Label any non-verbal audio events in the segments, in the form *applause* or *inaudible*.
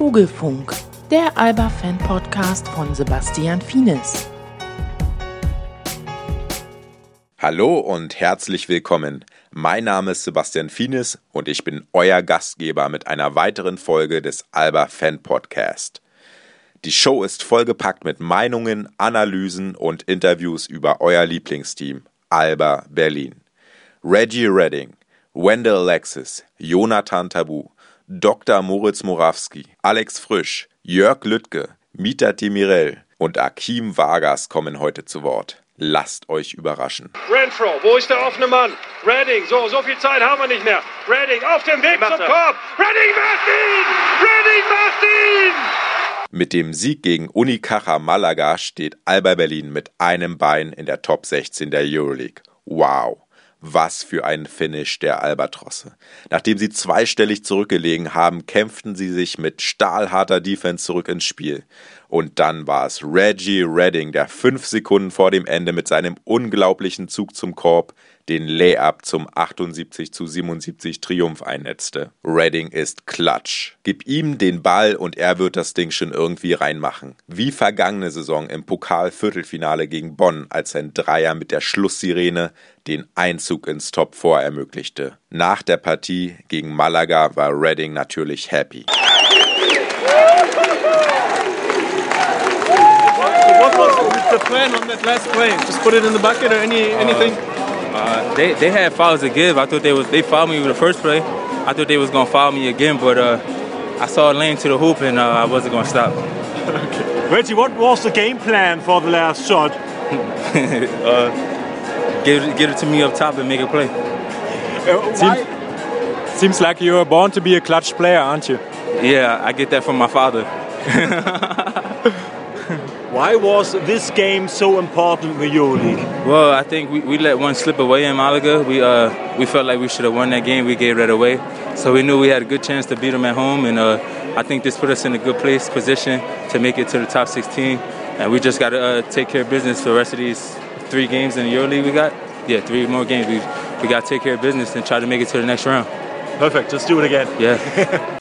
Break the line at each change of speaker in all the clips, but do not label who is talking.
Vogelfunk, der Alba-Fan-Podcast von Sebastian Fienes.
Hallo und herzlich willkommen. Mein Name ist Sebastian Fienes und ich bin euer Gastgeber mit einer weiteren Folge des Alba Fan Podcast. Die Show ist vollgepackt mit Meinungen, Analysen und Interviews über euer Lieblingsteam, Alba Berlin. Reggie Redding, Wendell Alexis, Jonathan Tabu, Dr. Moritz Morawski, Alex Frisch, Jörg Lüttke, Mita Timirel und Akim Vargas kommen heute zu Wort. Lasst euch überraschen.
Renfro, wo ist der offene Mann? Redding, so, so viel Zeit haben wir nicht mehr. Redding auf dem Weg zum Korb. Redding macht ihn! Redding macht ihn!
Mit dem Sieg gegen Unicaja Malaga steht Alba Berlin mit einem Bein in der Top 16 der Euroleague. Wow. Was für ein Finish der Albatrosse. Nachdem sie zweistellig zurückgelegen haben, kämpften sie sich mit stahlharter Defense zurück ins Spiel. Und dann war es Reggie Redding, der fünf Sekunden vor dem Ende mit seinem unglaublichen Zug zum Korb den Layup zum 78 zu 77 Triumph einnetzte. Redding ist klatsch. Gib ihm den Ball und er wird das Ding schon irgendwie reinmachen. Wie vergangene Saison im Pokal-Viertelfinale gegen Bonn, als sein Dreier mit der Schlusssirene den Einzug ins Top 4 ermöglichte. Nach der Partie gegen Malaga war Redding natürlich happy.
What was the plan on that last play? Just put it in the bucket or any anything?
Uh, they they had fouls to give. I thought they was they fouled me with the first play. I thought they was gonna foul me again, but uh, I saw a lane to the hoop and uh, I wasn't gonna stop.
okay. Reggie, what was the game plan for the last shot? *laughs*
uh, give give it to me up top and make a play.
Uh, why?
Seems like you were born to be a clutch player, aren't you?
Yeah, I get that from my father. *laughs*
Why was this game so important for EuroLeague?
Well, I think we, we let one slip away in Malaga. We uh, we felt like we should have won that game. We gave that away, so we knew we had a good chance to beat them at home. And uh, I think this put us in a good place, position to make it to the top 16. And we just got to uh, take care of business for the rest of these three games in the EuroLeague. We got yeah, three more games. We we got to take care of business and try to make it to the next round.
Perfect. Just do it again.
Yeah.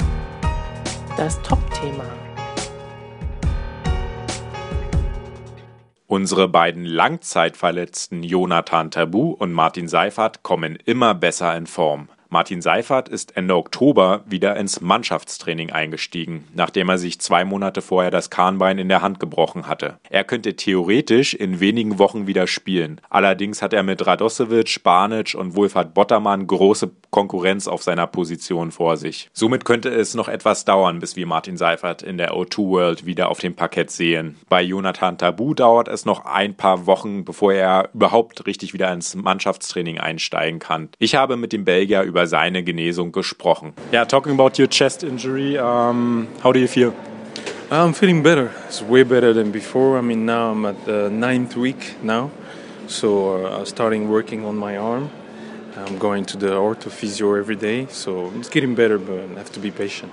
*laughs*
Das Top-Thema.
Unsere beiden Langzeitverletzten Jonathan Tabu und Martin Seifert kommen immer besser in Form. Martin Seifert ist Ende Oktober wieder ins Mannschaftstraining eingestiegen, nachdem er sich zwei Monate vorher das Kahnbein in der Hand gebrochen hatte. Er könnte theoretisch in wenigen Wochen wieder spielen. Allerdings hat er mit Radosevic, Banic und Wolfhard Bottermann große Konkurrenz auf seiner Position vor sich. Somit könnte es noch etwas dauern, bis wir Martin Seifert in der O2 World wieder auf dem Parkett sehen. Bei Jonathan Tabu dauert es noch ein paar Wochen, bevor er überhaupt richtig wieder ins Mannschaftstraining einsteigen kann. Ich habe mit dem Belgier über seine Genesung gesprochen.
Yeah, talking about your chest injury, um, how do you feel?
I'm feeling better. It's way better than before. I mean, now I'm at the ninth week now, so uh, starting working on my arm. I'm going to the orthophysio every day, so it's getting better, but I have to be patient.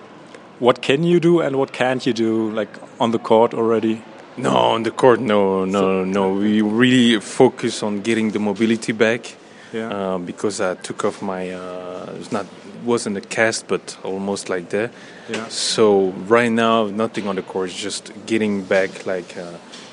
What can you do and what can't you do, like on the court already?
No, on the court, no, no, no. We really focus on getting the mobility back.
Yeah.
Uh, because I took off my, uh, it's not wasn't a cast, but almost like that.
Yeah.
So right now, nothing on the court, just getting back like uh,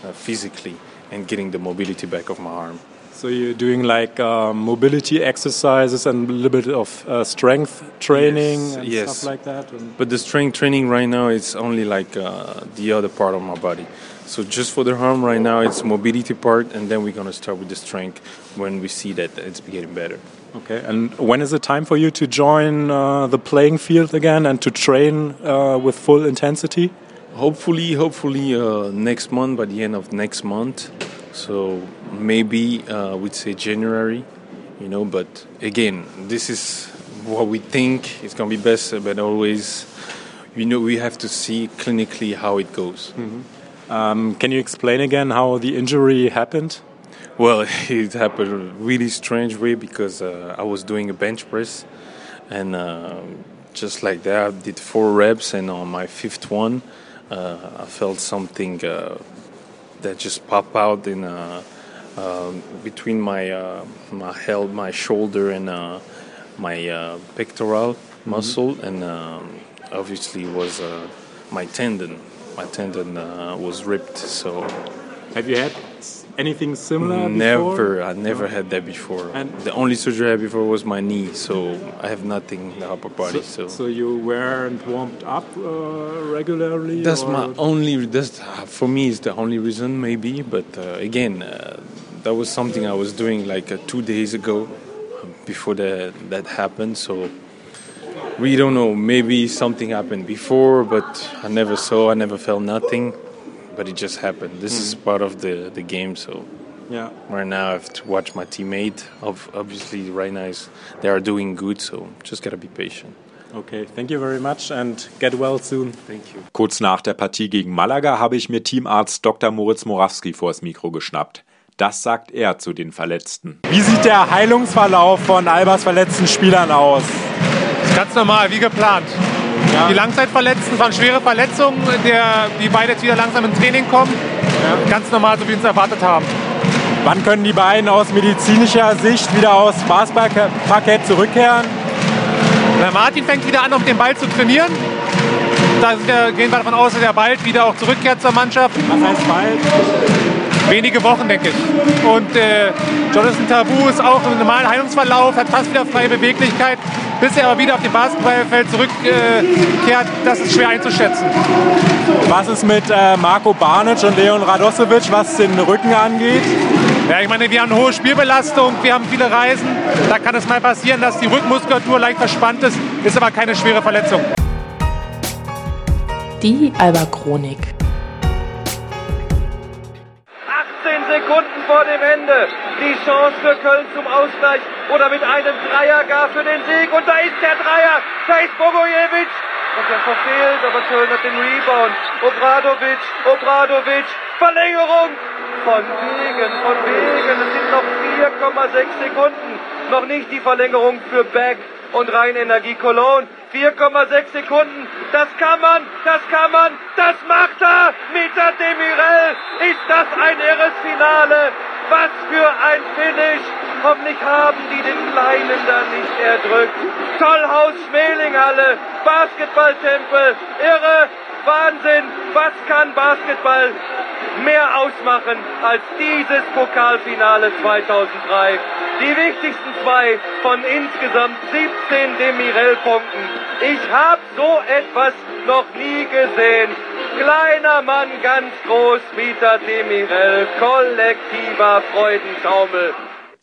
uh, physically and getting the mobility back of my arm.
So you're doing like uh, mobility exercises and a little bit of uh, strength training
Yes,
and
yes.
stuff like that.
But the strength training right now is only like uh, the other part of my body. So just for the arm right now, it's mobility part, and then we're gonna start with the strength when we see that it's getting better.
okay. And when is it time for you to join uh, the playing field again and to train uh, with full intensity?
Hopefully, hopefully uh, next month by the end of next month. So maybe uh, we'd say January, you know. But again, this is what we think is gonna be best. But always, you know, we have to see clinically how it goes.
Um, can you explain again how the injury happened?
Well, *laughs* it happened a really strange way because uh, I was doing a bench press, and uh, just like that, I did four reps, and on my fifth one, uh, I felt something uh, that just popped out in uh, um between my uh, my held my shoulder and uh, my uh, pectoral muscle, and um, obviously was uh, my tendon. My tendon uh, was ripped. So
have you had anything similar?
Never.
Before?
I never had that before. And the only surgery I had before was my knee, so I have nothing in the upper body.
So, so, so you weren't warmed up uh, regularly.
That's my only. That's for me is the only reason, maybe. But uh, again, uh, that was something I was doing like uh, two days ago, before that that happened. So we don't know. Maybe something happened before, but I never saw. I never felt nothing but it just happened. This mm. is part of the, the game, so
yeah.
Right now, I have to watch my teammate. Obviously, right now is, they are doing good, so just gotta be patient.
Okay, thank you very much and get well soon.
Thank you.
Kurz nach der Partie gegen Malaga habe ich mir Teamarzt Dr. Moritz Morawski vors Mikro geschnappt. Das sagt er zu den Verletzten.
Wie sieht der Heilungsverlauf von Albers verletzten Spielern aus?
Ganz normal, wie geplant. Ja. Die Langzeitverletzten waren schwere Verletzungen, der, die beide jetzt wieder langsam ins Training kommen. Ja. Ganz normal, so wie wir es erwartet haben.
Wann können die beiden aus medizinischer Sicht wieder aufs Basketballparkett zurückkehren?
Der Martin fängt wieder an, auf den Ball zu trainieren. Da gehen wir davon aus, dass er bald wieder auch zurückkehrt zur Mannschaft.
Was heißt bald?
Wenige Wochen, denke ich. Und äh, Jonathan Tabu ist auch im normalen Heilungsverlauf, hat fast wieder freie Beweglichkeit bis er aber wieder auf dem Basketballfeld zurückkehrt, das ist schwer einzuschätzen.
Was ist mit äh, Marco Barnic und Leon Radosevic, was den Rücken angeht?
Ja, ich meine, wir haben eine hohe Spielbelastung, wir haben viele Reisen. Da kann es mal passieren, dass die Rückmuskulatur leicht verspannt ist, ist aber keine schwere Verletzung.
Die Alba Chronik.
Sekunden vor dem Ende. Die Chance für Köln zum Ausgleich oder mit einem Dreier gar für den Sieg. Und da ist der Dreier. Da ist Bogojevic. Und er verfehlt, aber Köln hat den Rebound. Obradovic, Obradovic, Verlängerung. Von wegen, von wegen. Es sind noch 4,6 Sekunden. Noch nicht die Verlängerung für Beck und Rheinenergie Cologne. 4,6 Sekunden. Das kann man, das kann man, das macht er. Mita Demirel. Ist das ein irres Finale? Was für ein Finish. Hoffentlich haben die den Kleinen da nicht erdrückt. Tollhaus Schmelinghalle, Basketballtempel, irre, Wahnsinn. Was kann Basketball mehr ausmachen als dieses Pokalfinale 2003? Die wichtigsten zwei von insgesamt 17 Demirel-Punkten. Ich habe so etwas noch nie gesehen. Kleiner Mann, ganz groß, Mieter Demirel, kollektiver Freudentaumel.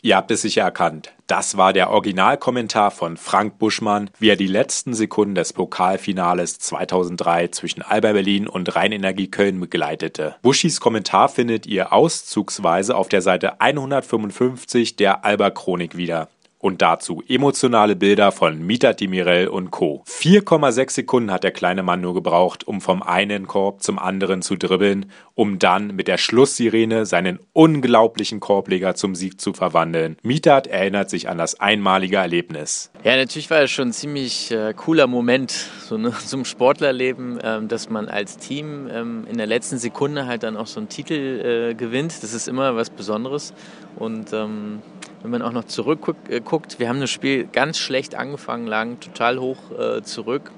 Ihr habt es sicher erkannt. Das war der Originalkommentar von Frank Buschmann, wie er die letzten Sekunden des Pokalfinales 2003 zwischen Alba Berlin und Rheinenergie Köln begleitete. Buschis Kommentar findet ihr auszugsweise auf der Seite 155 der Alba Chronik wieder. Und dazu emotionale Bilder von Mita Demirel und Co. 4,6 Sekunden hat der kleine Mann nur gebraucht, um vom einen Korb zum anderen zu dribbeln, um dann mit der Schlusssirene seinen unglaublichen Korbleger zum Sieg zu verwandeln. Mitat erinnert sich an das einmalige Erlebnis.
Ja, natürlich war es schon ein ziemlich äh, cooler Moment, so ne, *laughs* zum Sportlerleben, ähm, dass man als Team ähm, in der letzten Sekunde halt dann auch so einen Titel äh, gewinnt. Das ist immer was Besonderes. Und ähm, wenn man auch noch zurückguckt, äh, wir haben das Spiel ganz schlecht angefangen, lagen total hoch äh, zurück,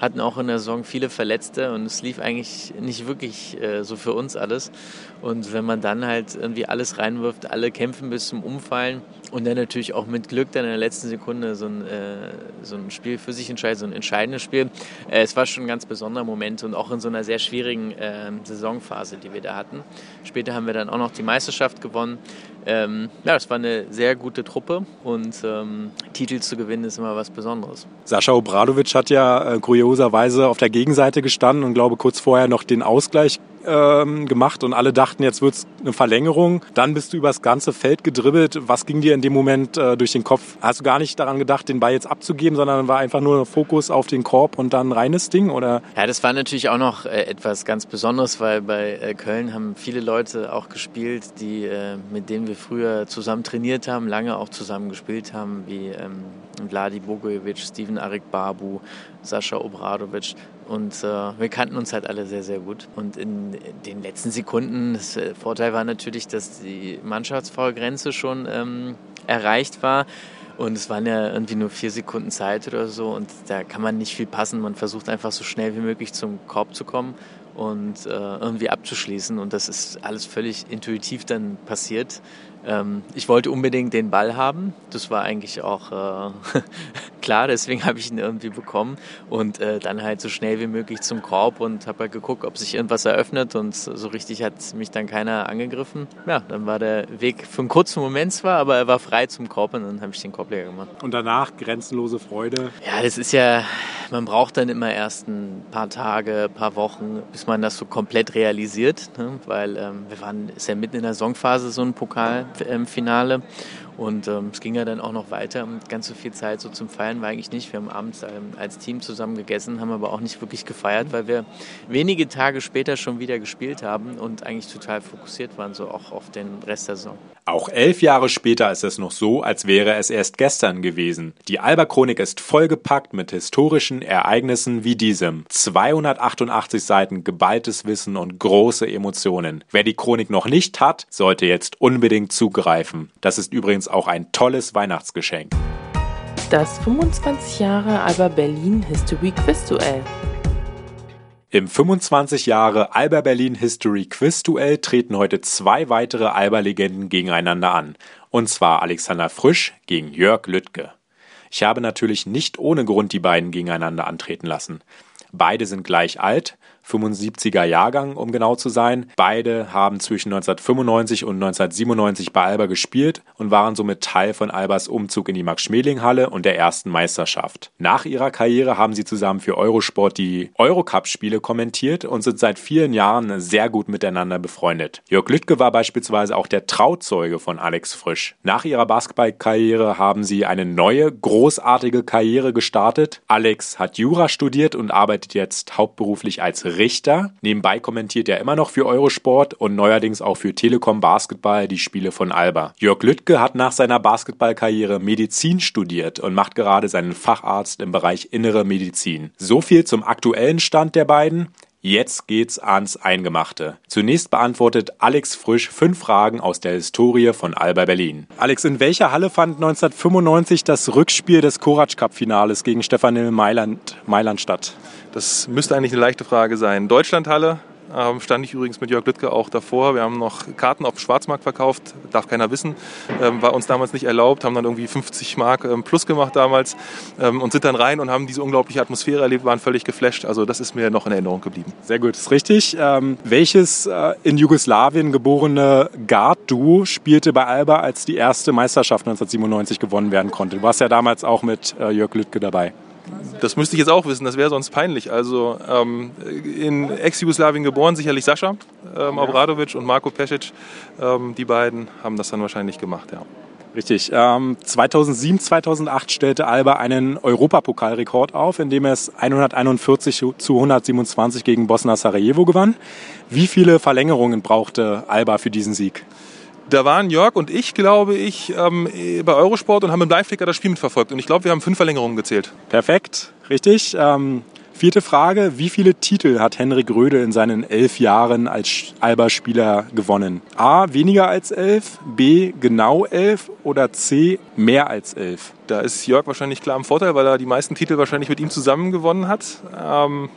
hatten auch in der Saison viele Verletzte und es lief eigentlich nicht wirklich äh, so für uns alles. Und wenn man dann halt irgendwie alles reinwirft, alle kämpfen bis zum Umfallen und dann natürlich auch mit Glück dann in der letzten Sekunde so ein, äh, so ein Spiel für sich entscheidet, so ein entscheidendes Spiel. Äh, es war schon ein ganz besonderer Moment und auch in so einer sehr schwierigen äh, Saisonphase, die wir da hatten. Später haben wir dann auch noch die Meisterschaft gewonnen. Ähm, ja, es war eine sehr gute Truppe und ähm, Titel zu gewinnen ist immer was Besonderes.
Sascha Obradovic hat ja äh, kurioserweise auf der Gegenseite gestanden und glaube kurz vorher noch den Ausgleich ähm, gemacht und alle dachten, jetzt wird's eine Verlängerung. Dann bist du übers ganze Feld gedribbelt. Was ging dir in dem Moment äh, durch den Kopf? Hast du gar nicht daran gedacht, den Ball jetzt abzugeben, sondern war einfach nur Fokus auf den Korb und dann reines Ding? Oder?
Ja, das war natürlich auch noch äh, etwas ganz Besonderes, weil bei äh, Köln haben viele Leute auch gespielt, die, äh, mit denen wir früher zusammen trainiert haben, lange auch zusammen gespielt haben, wie ähm, Vladi Bogojevic, Steven Arik Babu, Sascha Obradovic. Und äh, wir kannten uns halt alle sehr, sehr gut. Und in den letzten Sekunden, das äh, Vorteil war natürlich, dass die Mannschaftsfaulgrenze schon ähm, erreicht war. Und es waren ja irgendwie nur vier Sekunden Zeit oder so und da kann man nicht viel passen. Man versucht einfach so schnell wie möglich zum Korb zu kommen und äh, irgendwie abzuschließen. Und das ist alles völlig intuitiv dann passiert. Ähm, ich wollte unbedingt den Ball haben. Das war eigentlich auch äh, *laughs* klar, deswegen habe ich ihn irgendwie bekommen. Und äh, dann halt so schnell wie möglich zum Korb und habe halt geguckt, ob sich irgendwas eröffnet. Und so richtig hat mich dann keiner angegriffen. Ja, dann war der Weg für einen kurzen Moment zwar, aber er war frei zum Korb und dann habe ich den Korbleger gemacht.
Und danach grenzenlose Freude.
Ja, das ist ja, man braucht dann immer erst ein paar Tage, ein paar Wochen, bis man das so komplett realisiert. Ne? Weil ähm, wir waren, ist ja mitten in der Songphase so ein Pokalfinale. Und ähm, es ging ja dann auch noch weiter und ganz so viel Zeit so zum Feiern war eigentlich nicht. Wir haben abends ähm, als Team zusammen gegessen, haben aber auch nicht wirklich gefeiert, weil wir wenige Tage später schon wieder gespielt haben und eigentlich total fokussiert waren, so auch auf den Rest der Saison.
Auch elf Jahre später ist es noch so, als wäre es erst gestern gewesen. Die Alba-Chronik ist vollgepackt mit historischen Ereignissen wie diesem. 288 Seiten geballtes Wissen und große Emotionen. Wer die Chronik noch nicht hat, sollte jetzt unbedingt zugreifen. Das ist übrigens auch ein tolles Weihnachtsgeschenk.
Das 25 Jahre Alba Berlin History Quiz Duell.
Im 25 Jahre Alba Berlin History Quiz Duell treten heute zwei weitere Alba-Legenden gegeneinander an. Und zwar Alexander Frisch gegen Jörg Lüttke. Ich habe natürlich nicht ohne Grund die beiden gegeneinander antreten lassen. Beide sind gleich alt, 75er Jahrgang, um genau zu sein. Beide haben zwischen 1995 und 1997 bei Alba gespielt und waren somit Teil von Albas Umzug in die Max-Schmeling-Halle und der ersten Meisterschaft. Nach ihrer Karriere haben sie zusammen für Eurosport die Eurocup-Spiele kommentiert und sind seit vielen Jahren sehr gut miteinander befreundet. Jörg Lüttke war beispielsweise auch der Trauzeuge von Alex Frisch. Nach ihrer Basketballkarriere haben sie eine neue, großartige Karriere gestartet. Alex hat Jura studiert und arbeitet jetzt hauptberuflich als Richter. Nebenbei kommentiert er immer noch für Eurosport und neuerdings auch für Telekom Basketball die Spiele von Alba. Jörg Lüttke hat nach seiner Basketballkarriere Medizin studiert und macht gerade seinen Facharzt im Bereich Innere Medizin. So viel zum aktuellen Stand der beiden. Jetzt geht's ans Eingemachte. Zunächst beantwortet Alex Frisch fünf Fragen aus der Historie von Alba Berlin.
Alex, in welcher Halle fand 1995 das Rückspiel des Korac Cup Finales gegen Stefanel Mailand, Mailand statt?
Das müsste eigentlich eine leichte Frage sein. Deutschlandhalle, ähm, stand ich übrigens mit Jörg Lüttke auch davor. Wir haben noch Karten auf dem Schwarzmarkt verkauft, darf keiner wissen. Ähm, war uns damals nicht erlaubt, haben dann irgendwie 50 Mark ähm, plus gemacht damals ähm, und sind dann rein und haben diese unglaubliche Atmosphäre erlebt, waren völlig geflasht. Also das ist mir noch in Erinnerung geblieben.
Sehr gut, ist richtig. Ähm, welches äh, in Jugoslawien geborene Guard-Duo spielte bei Alba, als die erste Meisterschaft 1997 gewonnen werden konnte? Du warst ja damals auch mit äh, Jörg Lüttke dabei.
Das müsste ich jetzt auch wissen, das wäre sonst peinlich. Also ähm, in Ex-Jugoslawien geboren, sicherlich Sascha ähm, Obradovic und Marko Pesic. Ähm, die beiden haben das dann wahrscheinlich gemacht, ja.
Richtig. Ähm, 2007, 2008 stellte Alba einen Europapokalrekord auf, indem es 141 zu 127 gegen Bosna Sarajevo gewann. Wie viele Verlängerungen brauchte Alba für diesen Sieg?
Da waren Jörg und ich, glaube ich, ähm, bei Eurosport und haben im Live-Ticker das Spiel mitverfolgt. Und ich glaube, wir haben fünf Verlängerungen gezählt.
Perfekt, richtig. Ähm, vierte Frage. Wie viele Titel hat Henrik Röde in seinen elf Jahren als Alba-Spieler gewonnen? A. Weniger als elf. B. Genau elf. Oder C. Mehr als elf?
Da ist Jörg wahrscheinlich klar im Vorteil, weil er die meisten Titel wahrscheinlich mit ihm zusammen gewonnen hat. Ähm,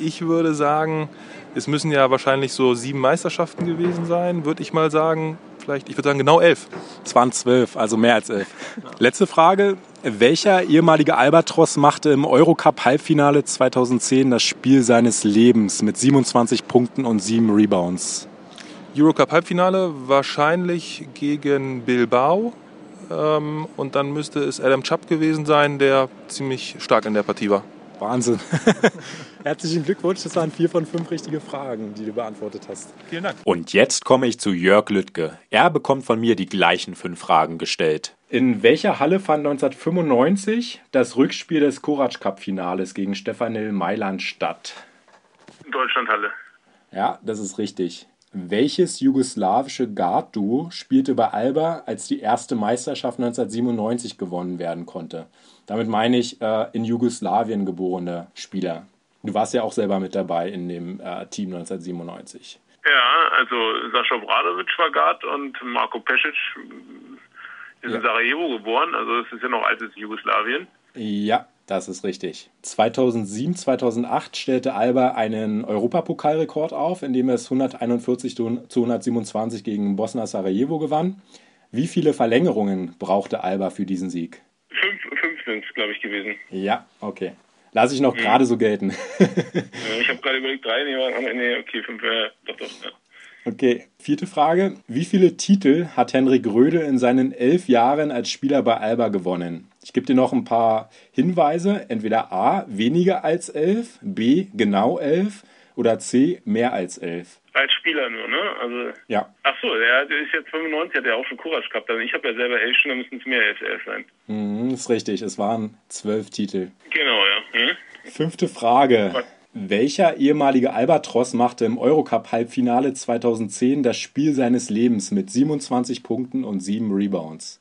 ich würde sagen, es müssen ja wahrscheinlich so sieben Meisterschaften gewesen sein, würde ich mal sagen. Vielleicht, ich würde sagen, genau elf.
Es waren zwölf, also mehr als elf. Letzte Frage. Welcher ehemalige Albatros machte im Eurocup-Halbfinale 2010 das Spiel seines Lebens mit 27 Punkten und sieben Rebounds?
Eurocup-Halbfinale wahrscheinlich gegen Bilbao. Ähm, und dann müsste es Adam Chubb gewesen sein, der ziemlich stark in der Partie war.
Wahnsinn. *laughs* Herzlichen Glückwunsch, das waren vier von fünf richtige Fragen, die du beantwortet hast.
Vielen Dank.
Und jetzt komme ich zu Jörg Lüttke. Er bekommt von mir die gleichen fünf Fragen gestellt.
In welcher Halle fand 1995 das Rückspiel des Korac Cup Finales gegen Stefanel Mailand statt?
Deutschlandhalle.
Ja, das ist richtig. Welches jugoslawische Guard-Duo spielte bei Alba, als die erste Meisterschaft 1997 gewonnen werden konnte? Damit meine ich äh, in Jugoslawien geborene Spieler. Du warst ja auch selber mit dabei in dem äh, Team 1997.
Ja, also Sascha Obradovic war Guard und Marko Pesic. Ist in Sarajevo geboren, also es ist ja noch altes Jugoslawien.
Ja, das ist richtig. 2007, 2008 stellte Alba einen Europapokalrekord auf, indem er es 141 zu 127 gegen Bosna Sarajevo gewann. Wie viele Verlängerungen brauchte Alba für diesen Sieg?
Fünf, fünf sind es, glaube ich, gewesen.
Ja, okay. Lass ich noch gerade so gelten.
Ich habe gerade überlegt, drei, nee, nee, okay, fünf, ja, doch, doch, ja.
Okay, vierte Frage. Wie viele Titel hat Henrik Röde in seinen elf Jahren als Spieler bei Alba gewonnen? Ich gebe dir noch ein paar Hinweise. Entweder A, weniger als elf, B, genau elf oder C, mehr als elf.
Als Spieler nur, ne? Also,
Ja.
ach so, der ist jetzt 95, hat ja auch schon Courage gehabt. Also ich habe ja selber elf schon, dann müssen es mehr als elf sein.
Mhm, ist richtig, es waren zwölf Titel.
Genau, ja. Hm?
Fünfte Frage. Welcher ehemalige Albatros machte im Eurocup-Halbfinale 2010 das Spiel seines Lebens mit 27 Punkten und 7 Rebounds?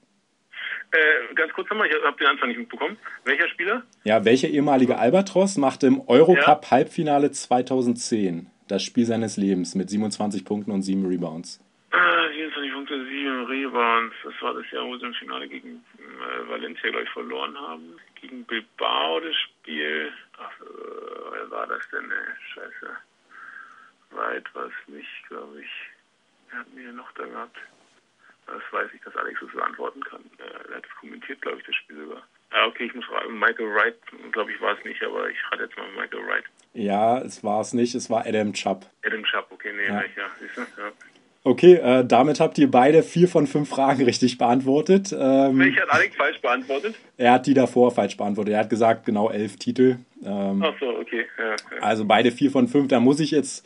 Äh, ganz kurz nochmal, ich habe den Anfang nicht mitbekommen. Welcher Spieler?
Ja, welcher ehemalige Albatros machte im Eurocup-Halbfinale 2010 das Spiel seines Lebens mit 27 Punkten und 7 Rebounds?
Ah, 27 Punkte, 7 Rebounds. Das war das Jahr, wo sie im Finale gegen äh, Valencia, glaube ich, verloren haben. Gegen Bilbao das Spiel. Ach, äh, wer war das denn, ey? Scheiße. Weit war es nicht, glaube ich. Wer hat mir noch da gehabt? Das weiß ich, dass Alex das beantworten kann. Äh, er hat es kommentiert, glaube ich, das Spiel sogar. Ah, okay, ich muss fragen. Michael Wright, glaube ich, war es nicht, aber ich rate jetzt mal Michael Wright.
Ja, es war es nicht, es war Adam Chubb.
Adam Schapp, okay, nee,
Ja.
ja. ja, siehst du? Ja.
Okay, äh, damit habt ihr beide vier von fünf Fragen richtig beantwortet. Ähm,
Welche hat Alex falsch beantwortet?
er hat die davor falsch beantwortet. Er hat gesagt, genau elf Titel. Ähm,
Ach so, okay. Ja, ja.
Also beide vier von fünf. Da muss ich jetzt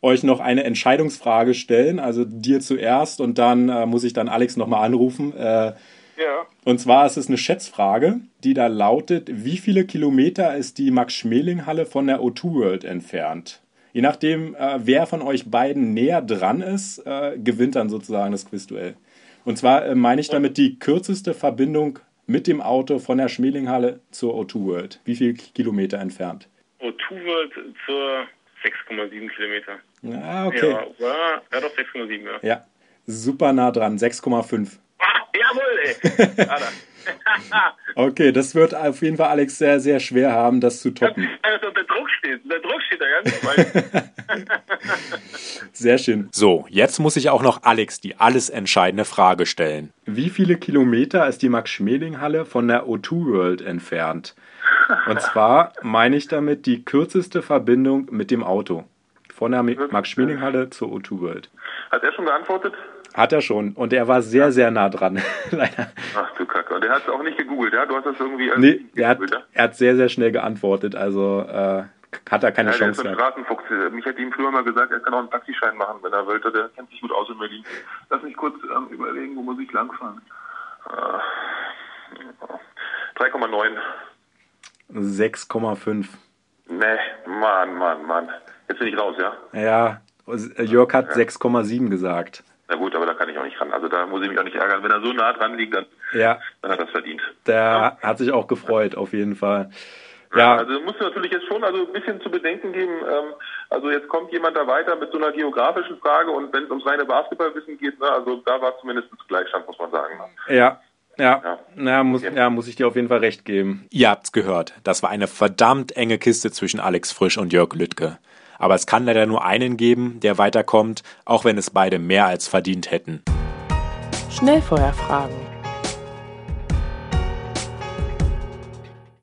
euch noch eine Entscheidungsfrage stellen. Also dir zuerst und dann äh, muss ich dann Alex nochmal anrufen. Äh,
ja.
und zwar ist es eine Schätzfrage, die da lautet, wie viele Kilometer ist die Max-Schmeling-Halle von der O2 World entfernt? Je nachdem, äh, wer von euch beiden näher dran ist, äh, gewinnt dann sozusagen das Quizduell. Und zwar äh, meine ich damit die kürzeste Verbindung mit dem Auto von der Schmelinghalle zur O2 World. Wie viele Kilometer entfernt?
O2 World zur 6,7 Kilometer.
Ah, okay.
Ja, war, ja doch 6,7, ja.
Ja, super nah dran, 6,5.
Jawohl, ey. *laughs* *laughs*
Okay, das wird auf jeden Fall Alex sehr, sehr schwer haben, das zu toppen.
Also, der Druck steht, der Druck steht da ganz. *laughs*
Sehr schön. So, jetzt muss ich auch noch Alex die alles entscheidende Frage stellen. Wie viele Kilometer ist die Max-Schmeling-Halle von der O2 World entfernt? Und zwar meine ich damit die kürzeste Verbindung mit dem Auto. Von der Max-Schmeling-Halle zur O2 World.
Hat er schon geantwortet?
Hat er schon. Und er war sehr, sehr nah dran. *laughs* Leider.
Ach du Kacke. Und der hat es auch nicht gegoogelt, ja? Du hast das irgendwie
Nee, er hat, er hat sehr, sehr schnell geantwortet. Also äh, hat er keine
ja? ja, der ist
Chance
ein. Straßenfuchs. Mich hätte ihm früher mal gesagt, er kann auch einen Taxischein machen, wenn er wollte. Der kennt sich gut aus in Berlin. Lass mich kurz ähm, überlegen, wo muss ich langfahren. Äh, 3,9.
6,5.
Nee, Mann, Mann, Mann. Jetzt bin ich raus, ja?
Ja, Jörg hat 6,7 gesagt.
Na gut, aber da kann ich auch nicht ran. Also da muss ich mich auch nicht ärgern. Wenn er so nah dran liegt, dann,
Ja,
dann hat er es verdient.
der hat sich auch gefreut, auf jeden Fall.
Ja,
Ja,
also musst du natürlich jetzt schon also ein bisschen zu bedenken geben. Ähm, also jetzt kommt jemand da weiter mit so einer geografischen Frage und wenn es ums reine Basketballwissen geht, ne, also da war zumindest Gleichstand, muss man sagen.
Ja, ja, ja, muss, ja, muss ich dir auf jeden Fall recht geben. Ihr habt's gehört. Das war eine verdammt enge Kiste zwischen Alex Frisch und Jörg Lüttke. Aber es kann leider nur einen geben, der weiterkommt, auch wenn es beide mehr als verdient hätten.
Schnellfeuerfragen.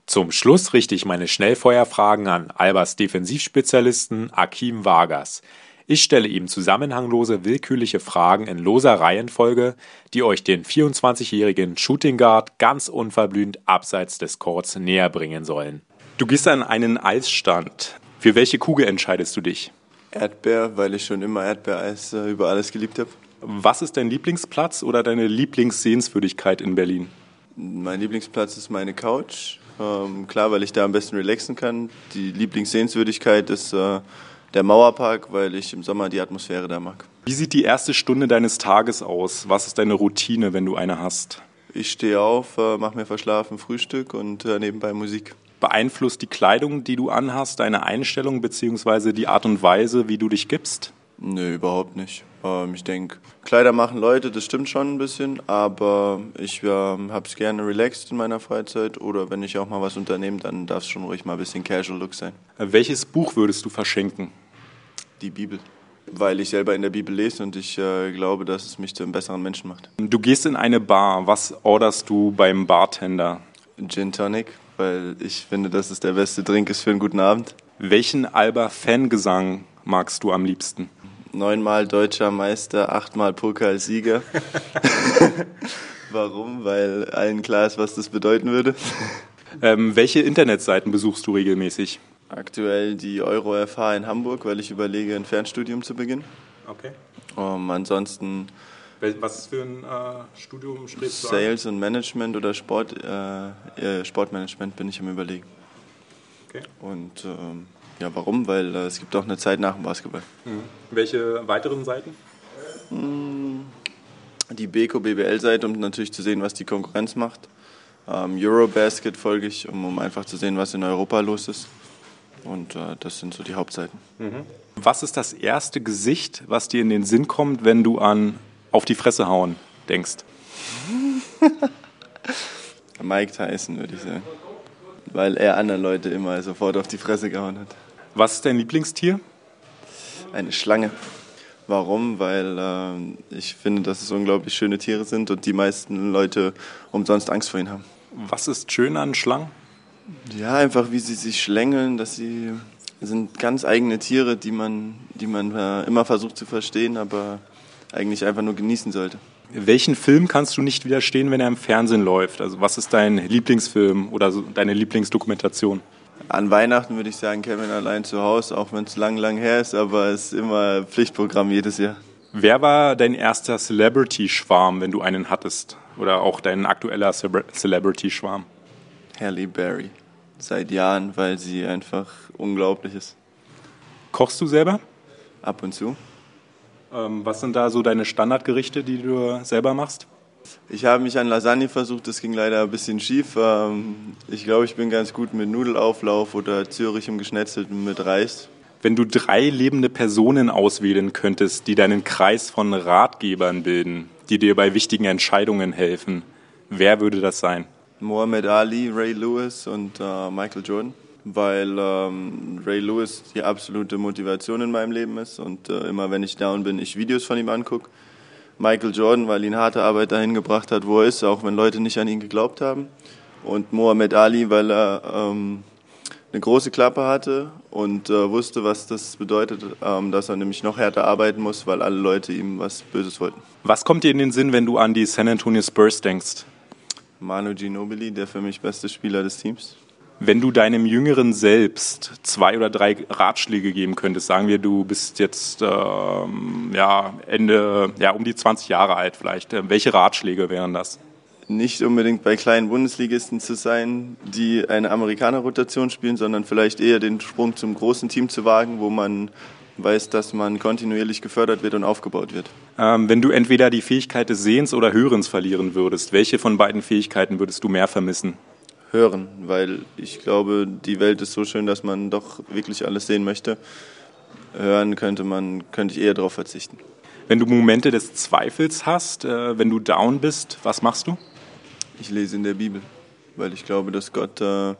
Zum Schluss richte ich meine Schnellfeuerfragen an Albers Defensivspezialisten Akim Vargas. Ich stelle ihm zusammenhanglose, willkürliche Fragen in loser Reihenfolge, die euch den 24-jährigen Shooting Guard ganz unverblümt abseits des Courts näher bringen sollen. Du gehst an einen Eisstand. Für welche Kugel entscheidest du dich?
Erdbeer, weil ich schon immer Erdbeereis äh, über alles geliebt habe.
Was ist dein Lieblingsplatz oder deine Lieblingssehenswürdigkeit in Berlin?
Mein Lieblingsplatz ist meine Couch. Ähm, klar, weil ich da am besten relaxen kann. Die Lieblingssehenswürdigkeit ist äh, der Mauerpark, weil ich im Sommer die Atmosphäre da mag.
Wie sieht die erste Stunde deines Tages aus? Was ist deine Routine, wenn du eine hast?
Ich stehe auf, äh, mache mir verschlafen Frühstück und äh, nebenbei Musik.
Beeinflusst die Kleidung, die du anhast, deine Einstellung bzw. die Art und Weise, wie du dich gibst?
Nö, überhaupt nicht. Ähm, ich denke, Kleider machen Leute, das stimmt schon ein bisschen, aber ich ähm, habe es gerne relaxed in meiner Freizeit oder wenn ich auch mal was unternehme, dann darf es schon ruhig mal ein bisschen Casual Look sein.
Äh, welches Buch würdest du verschenken?
Die Bibel. Weil ich selber in der Bibel lese und ich äh, glaube, dass es mich zu einem besseren Menschen macht.
Du gehst in eine Bar. Was orderst du beim Bartender?
Gin Tonic, weil ich finde, dass es der beste Drink ist für einen guten Abend.
Welchen Alba-Fangesang magst du am liebsten?
Neunmal deutscher Meister, achtmal Pokalsieger. *laughs* Warum? Weil allen klar ist, was das bedeuten würde.
Ähm, welche Internetseiten besuchst du regelmäßig?
Aktuell die EuroFH in Hamburg, weil ich überlege, ein Fernstudium zu beginnen.
Okay.
Um, ansonsten.
Was ist für ein äh, Studium strebst
du Sales an? und Management oder Sport, äh, Sportmanagement bin ich am Überlegen.
Okay.
Und ähm, ja, warum? Weil äh, es gibt auch eine Zeit nach dem Basketball.
Mhm. Welche weiteren Seiten?
Hm, die Beko BBL-Seite, um natürlich zu sehen, was die Konkurrenz macht. Ähm, Eurobasket folge ich, um, um einfach zu sehen, was in Europa los ist. Und äh, das sind so die Hauptseiten.
Mhm. Was ist das erste Gesicht, was dir in den Sinn kommt, wenn du an auf die Fresse hauen denkst? *laughs*
Mike Tyson, würde ich sagen. Weil er anderen Leute immer sofort auf die Fresse gehauen hat.
Was ist dein Lieblingstier?
Eine Schlange. Warum? Weil äh, ich finde, dass es unglaublich schöne Tiere sind und die meisten Leute umsonst Angst vor ihnen haben.
Was ist schön an Schlangen?
Ja, einfach wie sie sich schlängeln, dass sie sind ganz eigene Tiere, die man, die man äh, immer versucht zu verstehen, aber eigentlich einfach nur genießen sollte.
Welchen Film kannst du nicht widerstehen, wenn er im Fernsehen läuft? Also was ist dein Lieblingsfilm oder so deine Lieblingsdokumentation?
An Weihnachten würde ich sagen Kevin allein zu Hause, auch wenn es lang, lang her ist, aber es ist immer Pflichtprogramm jedes Jahr.
Wer war dein erster Celebrity-Schwarm, wenn du einen hattest? Oder auch dein aktueller Celebrity-Schwarm?
Halle Berry. Seit Jahren, weil sie einfach unglaublich ist.
Kochst du selber?
Ab und zu.
Ähm, was sind da so deine Standardgerichte, die du selber machst?
Ich habe mich an Lasagne versucht, das ging leider ein bisschen schief. Ähm, ich glaube, ich bin ganz gut mit Nudelauflauf oder Zürich im Geschnetzelten mit Reis.
Wenn du drei lebende Personen auswählen könntest, die deinen Kreis von Ratgebern bilden, die dir bei wichtigen Entscheidungen helfen, wer würde das sein?
Muhammad Ali, Ray Lewis und äh, Michael Jordan, weil ähm, Ray Lewis die absolute Motivation in meinem Leben ist und äh, immer wenn ich down bin, ich Videos von ihm angucke. Michael Jordan, weil ihn harte Arbeit dahin gebracht hat, wo er ist, auch wenn Leute nicht an ihn geglaubt haben. Und Muhammad Ali, weil er ähm, eine große Klappe hatte und äh, wusste, was das bedeutet, ähm, dass er nämlich noch härter arbeiten muss, weil alle Leute ihm was Böses wollten.
Was kommt dir in den Sinn, wenn du an die San Antonio Spurs denkst?
Manu Ginobili, der für mich beste Spieler des Teams.
Wenn du deinem jüngeren Selbst zwei oder drei Ratschläge geben könntest, sagen wir, du bist jetzt ähm, ja, Ende, ja, um die 20 Jahre alt vielleicht, äh, welche Ratschläge wären das?
Nicht unbedingt bei kleinen Bundesligisten zu sein, die eine Amerikaner-Rotation spielen, sondern vielleicht eher den Sprung zum großen Team zu wagen, wo man weiß, dass man kontinuierlich gefördert wird und aufgebaut wird.
Ähm, wenn du entweder die Fähigkeit des Sehens oder Hörens verlieren würdest, welche von beiden Fähigkeiten würdest du mehr vermissen?
Hören, weil ich glaube, die Welt ist so schön, dass man doch wirklich alles sehen möchte. Hören könnte man, könnte ich eher darauf verzichten.
Wenn du Momente des Zweifels hast, äh, wenn du down bist, was machst du?
Ich lese in der Bibel, weil ich glaube, dass Gott äh,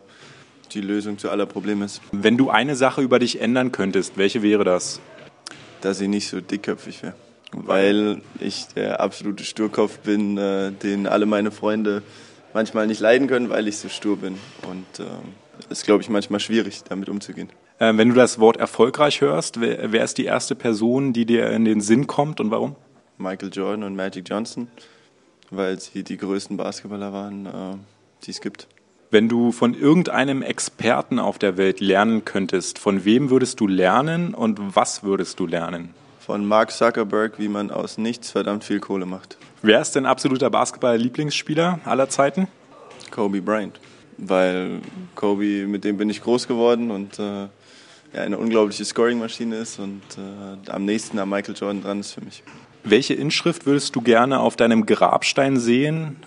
die Lösung zu aller Probleme ist.
Wenn du eine Sache über dich ändern könntest, welche wäre das?
Dass ich nicht so dickköpfig wäre. Weil ich der absolute Sturkopf bin, äh, den alle meine Freunde manchmal nicht leiden können, weil ich so stur bin. Und es äh, ist, glaube ich, manchmal schwierig, damit umzugehen.
Äh, wenn du das Wort erfolgreich hörst, wer, wer ist die erste Person, die dir in den Sinn kommt und warum?
Michael Jordan und Magic Johnson, weil sie die größten Basketballer waren, äh, die es gibt.
Wenn du von irgendeinem Experten auf der Welt lernen könntest, von wem würdest du lernen und was würdest du lernen?
Von Mark Zuckerberg, wie man aus nichts verdammt viel Kohle macht.
Wer ist dein absoluter Basketball-Lieblingsspieler aller Zeiten?
Kobe Bryant. Weil Kobe, mit dem bin ich groß geworden und äh, ja, eine unglaubliche Scoring-Maschine ist und äh, am nächsten an Michael Jordan dran ist für mich.
Welche Inschrift würdest du gerne auf deinem Grabstein sehen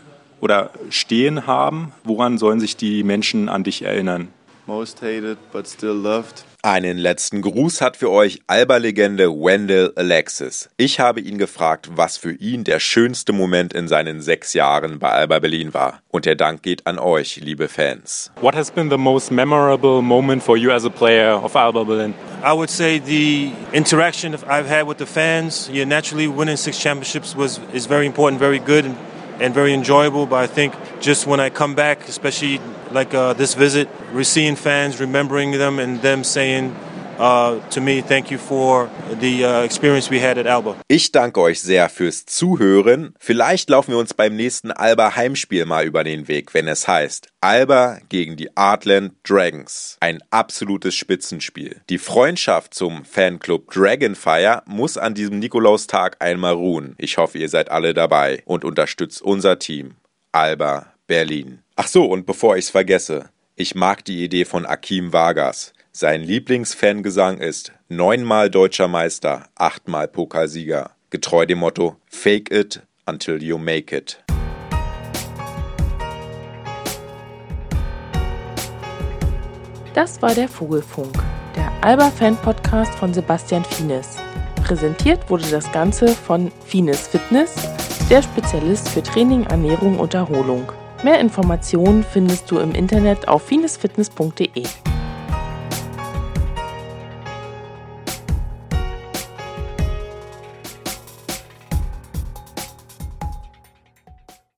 oder stehen haben? Woran sollen sich die Menschen an dich erinnern?
Most hated but still loved.
Einen letzten Gruß hat für euch Alba-Legende Wendell Alexis. Ich habe ihn gefragt, was für ihn der schönste Moment in seinen sechs Jahren bei Alba Berlin war. Und der Dank geht an euch, liebe Fans.
What has been the most memorable moment for you as a player of Alba Berlin?
I would say the interaction I've had with the fans. Yeah, naturally, winning six championships was is very important, very good, and, very enjoyable. But I think just when I come back, especially like uh, this visit, we're seeing fans, remembering them, and them saying uh, uh.
Ich danke euch sehr fürs Zuhören. Vielleicht laufen wir uns beim nächsten Alba Heimspiel mal über den Weg, wenn es heißt Alba gegen die Artland Dragons. Ein absolutes Spitzenspiel. Die Freundschaft zum Fanclub Dragonfire muss an diesem Nikolaustag einmal ruhen. Ich hoffe, ihr seid alle dabei und unterstützt unser Team. Alba Berlin. Ach so, und bevor ich's vergesse, ich mag die Idee von Akim Vargas. Sein Lieblingsfangesang ist neunmal deutscher Meister, achtmal Pokalsieger. Getreu dem Motto Fake it until you make it.
Das war der Vogelfunk, der Alba-Fan-Podcast von Sebastian Fienes. Präsentiert wurde das Ganze von Fienes Fitness, der Spezialist für Training, Ernährung und Erholung. Mehr Informationen findest du im Internet auf finesfitness.de.